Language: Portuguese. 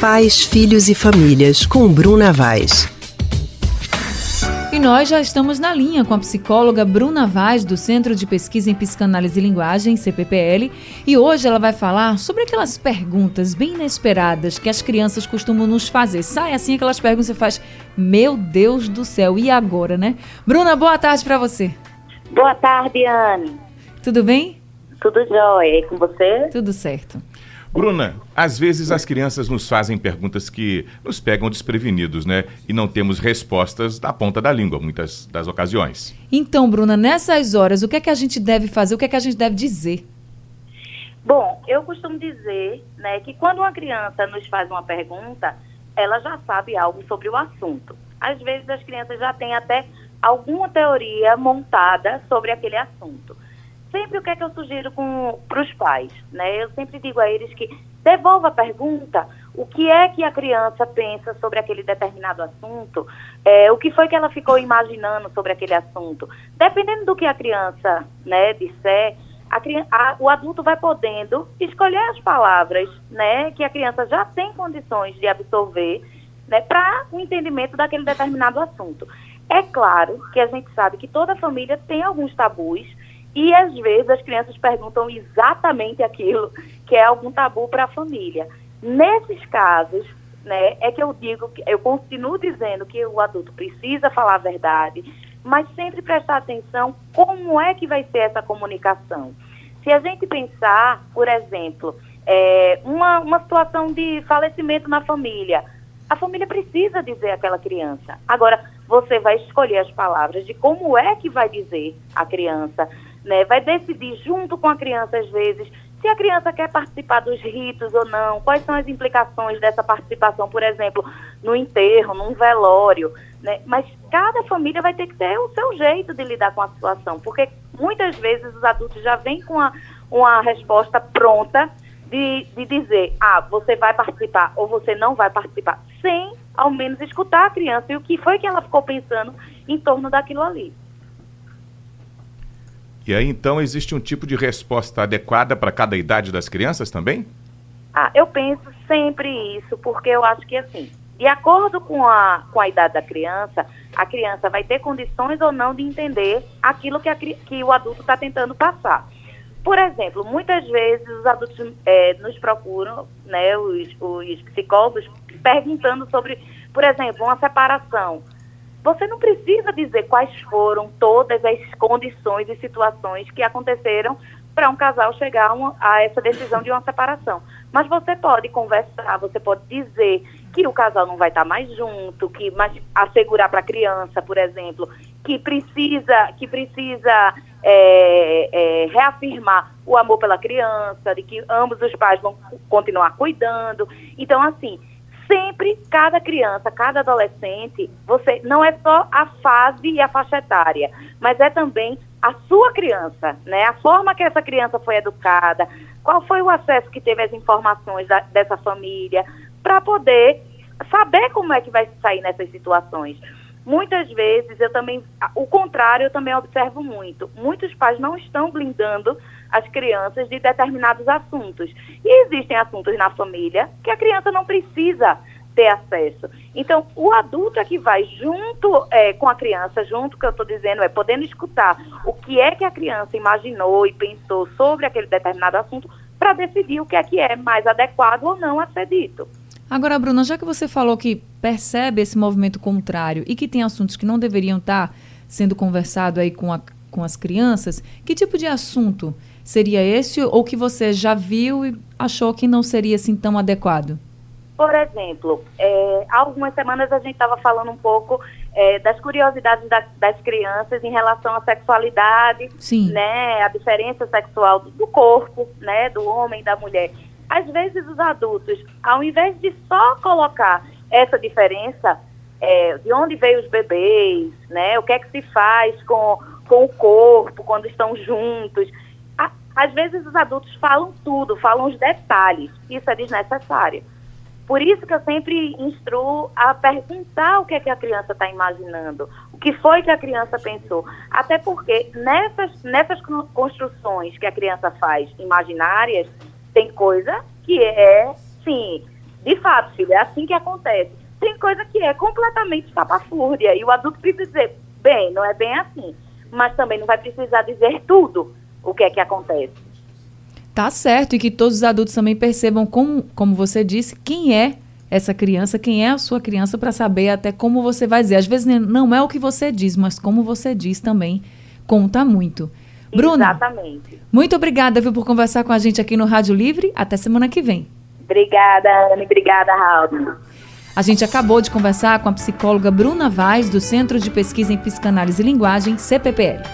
Pais, Filhos e Famílias, com Bruna Vaz. E nós já estamos na linha com a psicóloga Bruna Vaz, do Centro de Pesquisa em Psicanálise e Linguagem, CPPL, e hoje ela vai falar sobre aquelas perguntas bem inesperadas que as crianças costumam nos fazer. Sai assim aquelas perguntas que você faz, meu Deus do céu, e agora, né? Bruna, boa tarde para você. Boa tarde, Anne. Tudo bem? Tudo jóia. E com você? Tudo certo. Bruna, às vezes as crianças nos fazem perguntas que nos pegam desprevenidos, né? E não temos respostas da ponta da língua, muitas das ocasiões. Então, Bruna, nessas horas, o que é que a gente deve fazer? O que é que a gente deve dizer? Bom, eu costumo dizer, né, que quando uma criança nos faz uma pergunta, ela já sabe algo sobre o assunto. Às vezes as crianças já têm até alguma teoria montada sobre aquele assunto sempre o que é que eu sugiro para os pais, né? Eu sempre digo a eles que devolva a pergunta, o que é que a criança pensa sobre aquele determinado assunto, é, o que foi que ela ficou imaginando sobre aquele assunto. Dependendo do que a criança, né, disser, a, a, o adulto vai podendo escolher as palavras, né, que a criança já tem condições de absorver, né, para o entendimento daquele determinado assunto. É claro que a gente sabe que toda família tem alguns tabus, e às vezes as crianças perguntam exatamente aquilo que é algum tabu para a família. Nesses casos, né, é que eu digo, eu continuo dizendo que o adulto precisa falar a verdade, mas sempre prestar atenção como é que vai ser essa comunicação. Se a gente pensar, por exemplo, é, uma, uma situação de falecimento na família, a família precisa dizer àquela criança. Agora, você vai escolher as palavras de como é que vai dizer a criança, né? Vai decidir junto com a criança, às vezes, se a criança quer participar dos ritos ou não, quais são as implicações dessa participação, por exemplo, no enterro, num velório, né? Mas cada família vai ter que ter o seu jeito de lidar com a situação, porque muitas vezes os adultos já vêm com a, uma resposta pronta de, de dizer, ah, você vai participar ou você não vai participar, sem ao menos escutar a criança e o que foi que ela ficou pensando em torno daquilo ali. E aí então existe um tipo de resposta adequada para cada idade das crianças também? Ah, eu penso sempre isso, porque eu acho que assim, de acordo com a, com a idade da criança, a criança vai ter condições ou não de entender aquilo que, a, que o adulto está tentando passar. Por exemplo, muitas vezes os adultos é, nos procuram, né, os, os psicólogos, perguntando sobre, por exemplo, uma separação. Você não precisa dizer quais foram todas as condições e situações que aconteceram para um casal chegar a essa decisão de uma separação. Mas você pode conversar, você pode dizer que o casal não vai estar mais junto, que mas assegurar para a criança, por exemplo, que precisa, que precisa é, é, reafirmar o amor pela criança, de que ambos os pais vão continuar cuidando. Então, assim, sempre cada criança, cada adolescente, você não é só a fase e a faixa etária, mas é também a sua criança, né? A forma que essa criança foi educada, qual foi o acesso que teve às informações da, dessa família, para poder saber como é que vai sair nessas situações. Muitas vezes eu também, o contrário, eu também observo muito. Muitos pais não estão blindando as crianças de determinados assuntos. E existem assuntos na família que a criança não precisa ter acesso. Então, o adulto é que vai junto é, com a criança, junto, que eu estou dizendo, é podendo escutar o que é que a criança imaginou e pensou sobre aquele determinado assunto para decidir o que é que é mais adequado ou não a ser dito. Agora, Bruna, já que você falou que percebe esse movimento contrário e que tem assuntos que não deveriam estar sendo conversado aí com, a, com as crianças, que tipo de assunto seria esse ou que você já viu e achou que não seria assim tão adequado? Por exemplo, é, há algumas semanas a gente estava falando um pouco é, das curiosidades da, das crianças em relação à sexualidade, Sim. né, a diferença sexual do, do corpo, né, do homem e da mulher. Às vezes os adultos, ao invés de só colocar essa diferença, é, de onde veio os bebês, né, o que é que se faz com, com o corpo quando estão juntos, às vezes os adultos falam tudo, falam os detalhes. Isso é desnecessário. Por isso que eu sempre instruo a perguntar o que é que a criança está imaginando, o que foi que a criança pensou. Até porque nessas, nessas construções que a criança faz imaginárias, tem coisa que é, sim, De fato, filho, é assim que acontece. Tem coisa que é completamente estapafúrdia e o adulto precisa dizer, bem, não é bem assim. Mas também não vai precisar dizer tudo o que é que acontece. Tá certo, e que todos os adultos também percebam, como, como você disse, quem é essa criança, quem é a sua criança, para saber até como você vai dizer. Às vezes não é o que você diz, mas como você diz também conta muito. Bruno, Exatamente. muito obrigada viu, por conversar com a gente aqui no Rádio Livre. Até semana que vem. Obrigada, Anne. Obrigada, Raul. A gente acabou de conversar com a psicóloga Bruna Vaz, do Centro de Pesquisa em Psicanálise e Linguagem, CPPL.